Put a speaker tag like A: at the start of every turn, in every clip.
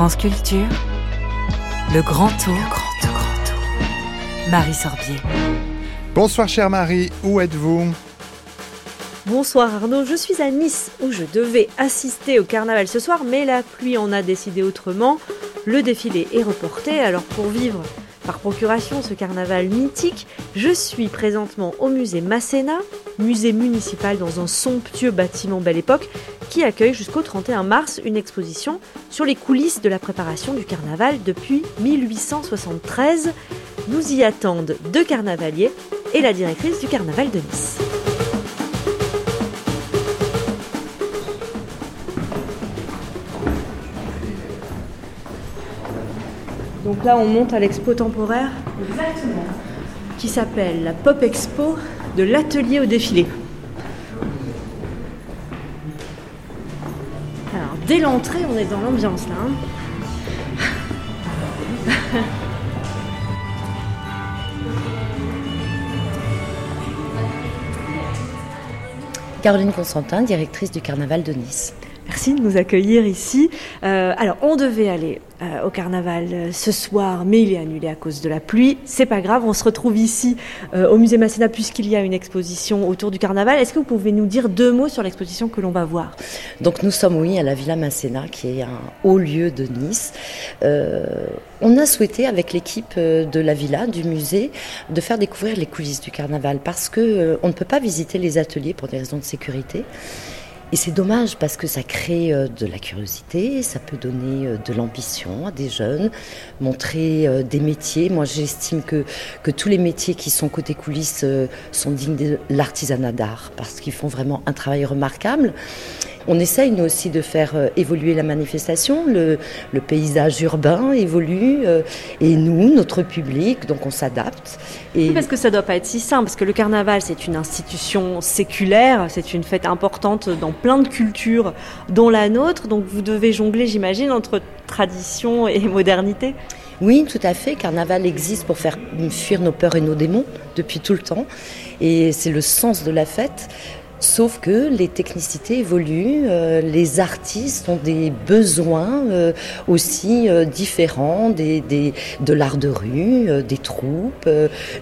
A: France Culture, le grand tour. grand tour, grand tour. Marie Sorbier.
B: Bonsoir chère Marie, où êtes-vous?
C: Bonsoir Arnaud, je suis à Nice où je devais assister au carnaval ce soir, mais la pluie en a décidé autrement. Le défilé est reporté, alors pour vivre par procuration ce carnaval mythique, je suis présentement au musée Masséna, musée municipal dans un somptueux bâtiment Belle Époque, qui accueille jusqu'au 31 mars une exposition sur les coulisses de la préparation du carnaval depuis 1873. Nous y attendent deux carnavaliers et la directrice du carnaval de Nice. Donc là, on monte à l'expo temporaire. Qui s'appelle la Pop Expo de l'atelier au défilé. Alors, dès l'entrée, on est dans l'ambiance là. hein.
D: Caroline Constantin, directrice du Carnaval de Nice.
C: Merci de nous accueillir ici. Euh, alors, on devait aller euh, au carnaval euh, ce soir, mais il est annulé à cause de la pluie. C'est pas grave, on se retrouve ici au musée Masséna puisqu'il y a une exposition autour du carnaval. Est-ce que vous pouvez nous dire deux mots sur l'exposition que l'on va voir?
D: Donc nous sommes, oui, à la Villa Masséna, qui est un haut lieu de Nice. On a souhaité, avec l'équipe de la Villa, du musée, de faire découvrir les coulisses du carnaval, parce que on ne peut pas visiter les ateliers pour des raisons de sécurité. Et c'est dommage parce que ça crée euh, de la curiosité, ça peut donner euh, de l'ambition à des jeunes, montrer euh, des métiers. Moi, j'estime que, que tous les métiers qui sont côté coulisses sont dignes de l'artisanat d'art parce qu'ils font vraiment un travail remarquable. On essaye, nous aussi, de faire euh, évoluer la manifestation. Le, le paysage urbain évolue euh, et nous, notre public, donc on s'adapte. Et
C: Oui, Parce que ça doit pas être si simple, parce que le carnaval, c'est une institution séculaire, c'est une fête importante dans plein de cultures, dont la nôtre. Donc vous devez jongler, j'imagine, entre tradition et modernité.
D: Oui, tout à fait. Carnaval existe pour faire fuir nos peurs et nos démons depuis tout le temps. Et c'est le sens de la fête. Sauf que les technicités évoluent, euh, les artistes ont des besoins euh, aussi euh, différents, des, des- de l'art de rue, des troupes,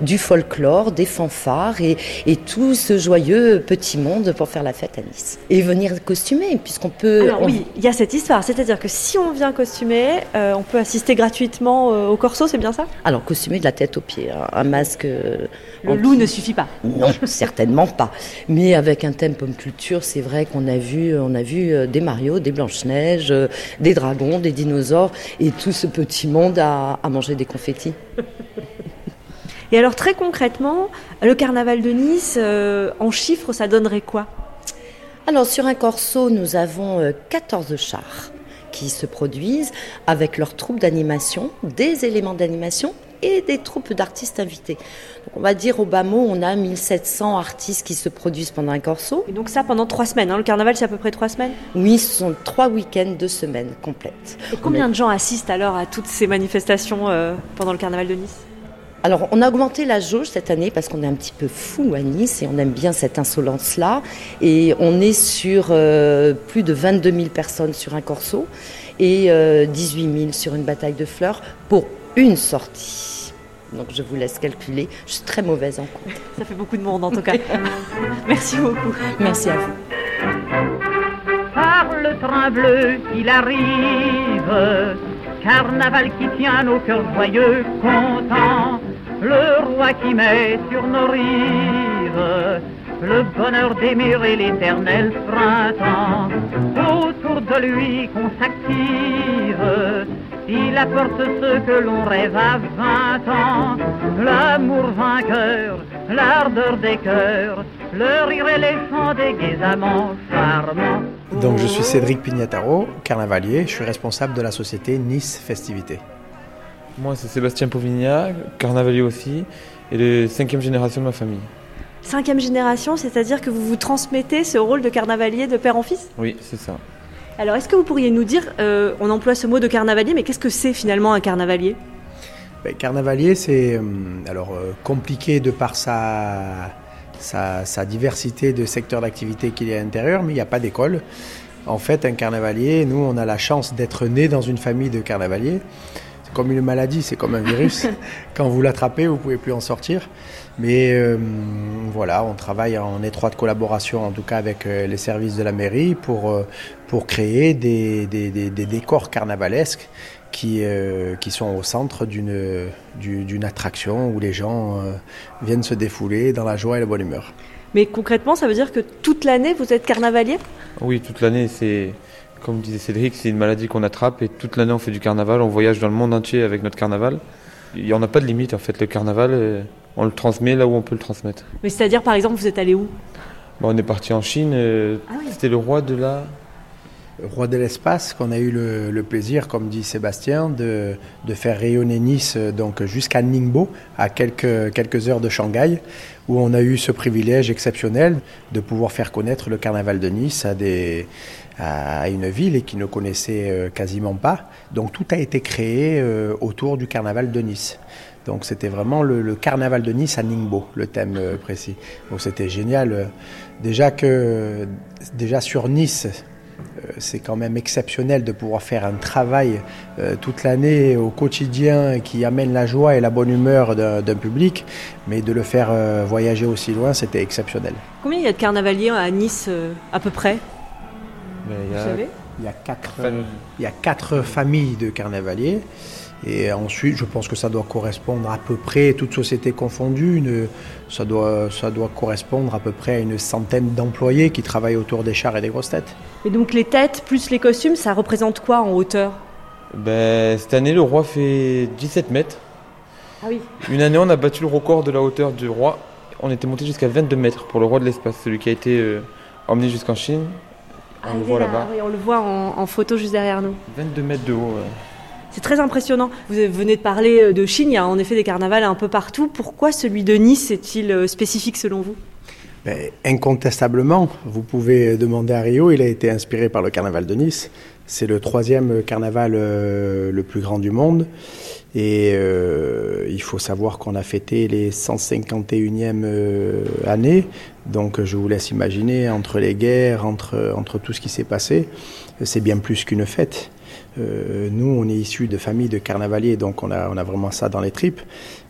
D: du folklore, des fanfares et, et tout ce joyeux petit monde pour faire la fête à Nice. Et venir costumé, puisqu'on peut...
C: Alors
D: on-
C: oui, il y a cette histoire, c'est-à-dire que si on vient costumé, euh, on peut assister gratuitement au corso, c'est bien ça?
D: Alors costumé de la tête aux pieds, hein, un masque...
C: Le
D: en
C: loup ne suffit pas.
D: Non, certainement pas. Mais avec un thème pomme culture, c'est vrai qu'on a vu, on a vu euh, des Mario, des Blanches-Neiges, euh, des dragons, des dinosaures, et tout ce petit monde à, à manger des confettis.
C: Et alors très concrètement, le carnaval de Nice, euh, en chiffres, ça donnerait quoi?
D: Alors sur un corso, nous avons euh, 14 chars qui se produisent avec leurs troupes d'animation, des éléments d'animation et des troupes d'artistes invités. On va dire au bas mot, on a 1700 artistes qui se produisent pendant un corso.
C: Et donc ça pendant trois semaines. hein. Le carnaval, c'est à peu près trois semaines?
D: Oui, ce sont trois week-ends, deux semaines complètes.
C: Et combien de gens assistent alors à toutes ces manifestations euh, pendant le carnaval de Nice?
D: Alors, on a augmenté la jauge cette année parce qu'on est un petit peu fou à Nice et on aime bien cette insolence-là. Et on est sur euh, plus de 22 000 personnes sur un corso et euh, 18 000 sur une bataille de fleurs pour une sortie. Donc, je vous laisse calculer. Je suis très mauvaise en compte.
C: Ça fait beaucoup de monde en tout cas. Merci beaucoup.
D: Merci à vous.
E: par le train bleu il arrive. Carnaval qui tient nos cœurs joyeux, contents. Le roi qui met sur nos rives le bonheur d'aimer et l'éternel printemps. Autour de lui qu'on s'active, il apporte ce que l'on rêve à vingt ans. L'amour vainqueur, l'ardeur des cœurs, le rire et les chants des amants charmants.
F: Donc je suis Cédric Pignataro, carnavalier, je suis responsable de la société Nice Festivité.
G: Moi, c'est Sébastien Pauvignac, carnavalier aussi, et de cinquième génération de ma famille.
C: Cinquième génération, c'est-à-dire que vous vous transmettez ce rôle de carnavalier de père en fils?
G: Oui, c'est ça.
C: Alors est-ce que vous pourriez nous dire, euh, on emploie ce mot de carnavalier, mais qu'est-ce que c'est finalement un carnavalier?
F: Ben, carnavalier, c'est euh, alors euh, compliqué de par sa, sa, sa diversité de secteurs d'activité qu'il y a à l'intérieur, mais il n'y a pas d'école. En fait, un carnavalier, nous, on a la chance d'être né dans une famille de carnavaliers. Comme une maladie, c'est comme un virus. Quand vous l'attrapez, vous pouvez plus en sortir. Mais euh, voilà, on travaille en étroite collaboration, en tout cas avec euh, les services de la mairie, pour, euh, pour créer des, des, des, des décors carnavalesques qui, euh, qui sont au centre d'une d'une attraction où les gens euh, viennent se défouler dans la joie et la bonne humeur.
C: Mais concrètement, ça veut dire que toute l'année, vous êtes carnavalier?
G: Oui, toute l'année, c'est, comme disait Cédric, c'est une maladie qu'on attrape et toute l'année on fait du carnaval, on voyage dans le monde entier avec notre carnaval. Il n'y en a pas de limite en fait, le carnaval, euh, on le transmet là où on peut le transmettre.
C: Mais c'est-à-dire, par exemple, vous êtes allé où?
G: Bon, on est parti en Chine, euh,
C: Ah oui.
G: c'était le roi de la...
F: Roi de l'espace, qu'on a eu le, plaisir, comme dit Sébastien, de, de faire rayonner Nice euh, donc jusqu'à Ningbo, à quelques, quelques heures de Shanghai, où on a eu ce privilège exceptionnel de pouvoir faire connaître le carnaval de Nice à, des, à une ville qui ne connaissait euh, quasiment pas. Donc tout a été créé euh, autour du carnaval de Nice. Donc c'était vraiment le, le carnaval de Nice à Ningbo, le thème précis. Donc c'était génial. Déjà que déjà sur Nice, c'est quand même exceptionnel de pouvoir faire un travail euh, toute l'année au quotidien qui amène la joie et la bonne humeur d'un public, mais de le faire euh, voyager aussi loin, c'était exceptionnel.
C: Combien il y a de carnavaliers à Nice, euh, à peu près?
G: Mais il y
C: Vous savez?
F: Il y a quatre,
G: Enfin,
F: il y a quatre familles de carnavaliers. Et ensuite, je pense que ça doit correspondre à peu près, toutes sociétés confondues, une- ça, doit, ça doit correspondre à peu près à une centaine d'employés qui travaillent autour des chars et des grosses têtes.
C: Et donc les têtes plus les costumes, ça représente quoi en hauteur?
G: Ben, cette année, le roi fait 17 mètres.
C: Ah oui.
G: Une année, on a battu le record de la hauteur du roi. On était monté jusqu'à 22 mètres pour le roi de l'espace, celui qui a été euh, emmené jusqu'en Chine. On
C: Ah,
G: le voit
C: là,
G: là-bas.
C: oui, on le voit en, en photo juste derrière nous.
G: 22 mètres de haut. ouais.
C: C'est très impressionnant. Vous venez de parler euh, de Chine, il y a en effet des carnavals un peu partout. Pourquoi celui de Nice est-il euh, spécifique selon vous?
F: Ben, incontestablement, vous pouvez demander à Rio, il a été inspiré par le carnaval de Nice. C'est le troisième carnaval euh, le plus grand du monde. Et il faut savoir qu'on a fêté les 151e euh, années. Donc je vous laisse imaginer, entre les guerres, entre, entre tout ce qui s'est passé, c'est bien plus qu'une fête. Euh, nous, on est issus de familles de carnavaliers, donc on a, on a vraiment ça dans les tripes.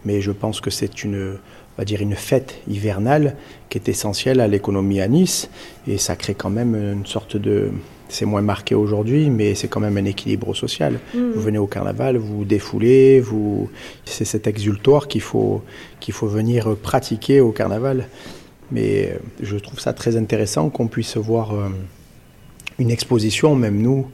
F: Mais je pense que c'est une, on va dire une fête hivernale qui est essentielle à l'économie à Nice. Et ça crée quand même une sorte de... C'est moins marqué aujourd'hui, mais c'est quand même un équilibre social. Vous venez au carnaval, vous vous défoulez, vous... c'est cet exultoire qu'il faut, qu'il faut venir pratiquer au carnaval. Mais euh, je trouve ça très intéressant qu'on puisse voir euh, une exposition, même nous,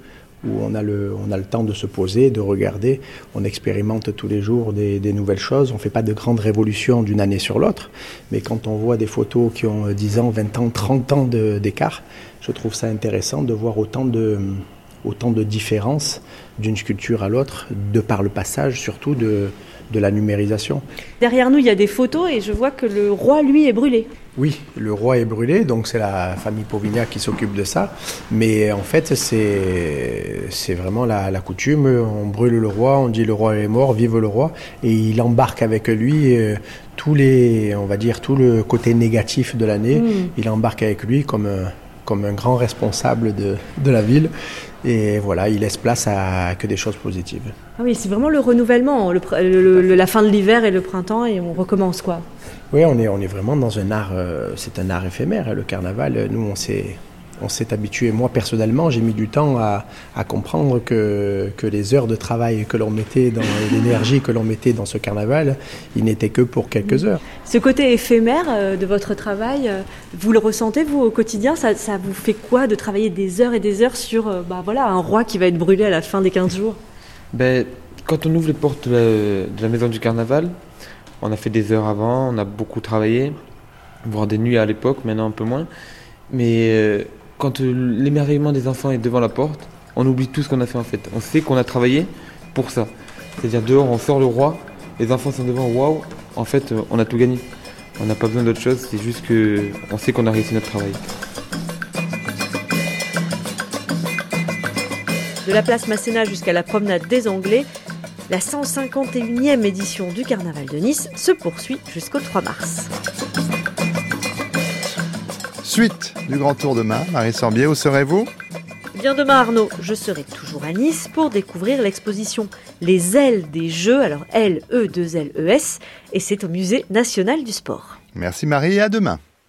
F: où on a, le, on a le temps de se poser, de regarder. On expérimente tous les jours des, des nouvelles choses. On ne fait pas de grandes révolutions d'une année sur l'autre. Mais quand on voit des photos qui ont euh, 10 ans, 20 ans, 30 ans d'écart, je trouve ça intéressant de voir autant de, autant de différences d'une sculpture à l'autre, de par le passage surtout de, de la numérisation.
C: Derrière nous, il y a des photos et je vois que le roi, lui, est brûlé.
F: Oui, le roi est brûlé, donc c'est la famille Pauvignac qui s'occupe de ça. Mais en fait, c'est vraiment la, la coutume. On brûle le roi, on dit le roi est mort, vive le roi, et il embarque avec lui euh, tous les, on va dire, tout le côté négatif de l'année. Il embarque avec lui comme un, comme un grand responsable de, de la ville. Et voilà, il laisse place à que des choses positives.
C: Ah oui, c'est vraiment le renouvellement, le la fin de l'hiver et le printemps et on recommence quoi.
F: Oui, on est, on est vraiment dans un art, euh, c'est un art éphémère, hein, le carnaval. Nous, on s'est, on s'est habitué. Moi, personnellement, j'ai mis du temps à, à comprendre que, que les heures de travail que l'on mettait dans l'énergie que l'on mettait dans ce carnaval, il n'était que pour quelques heures.
C: Ce côté éphémère euh, de votre travail, euh, vous le ressentez vous au quotidien? Ça, ça vous fait quoi de travailler des heures et des heures sur euh, bah, voilà, un roi qui va être brûlé à la fin des 15 jours?
G: Ben, quand on ouvre les portes de la, de la maison du carnaval, on a fait des heures avant, on a beaucoup travaillé, voire des nuits à l'époque, maintenant un peu moins. Mais euh, quand euh, l'émerveillement des enfants est devant la porte, on oublie tout ce qu'on a fait en fait. On sait qu'on a travaillé pour ça. C'est-à-dire dehors, on sort le roi, les enfants sont devant, waouh, en fait, euh, on a tout gagné. On n'a pas besoin d'autre chose, c'est juste que on sait qu'on a réussi notre travail.
C: De la place Masséna jusqu'à la promenade des Anglais, la 151e édition du Carnaval de Nice se poursuit jusqu'au 3 mars.
B: Suite du Grand Tour demain. Marie Sorbier, où serez-vous?
C: Bien demain Arnaud, je serai toujours à Nice pour découvrir l'exposition Les ailes des jeux, alors L E 2 L E S et c'est au musée national du sport.
B: Merci Marie et à demain.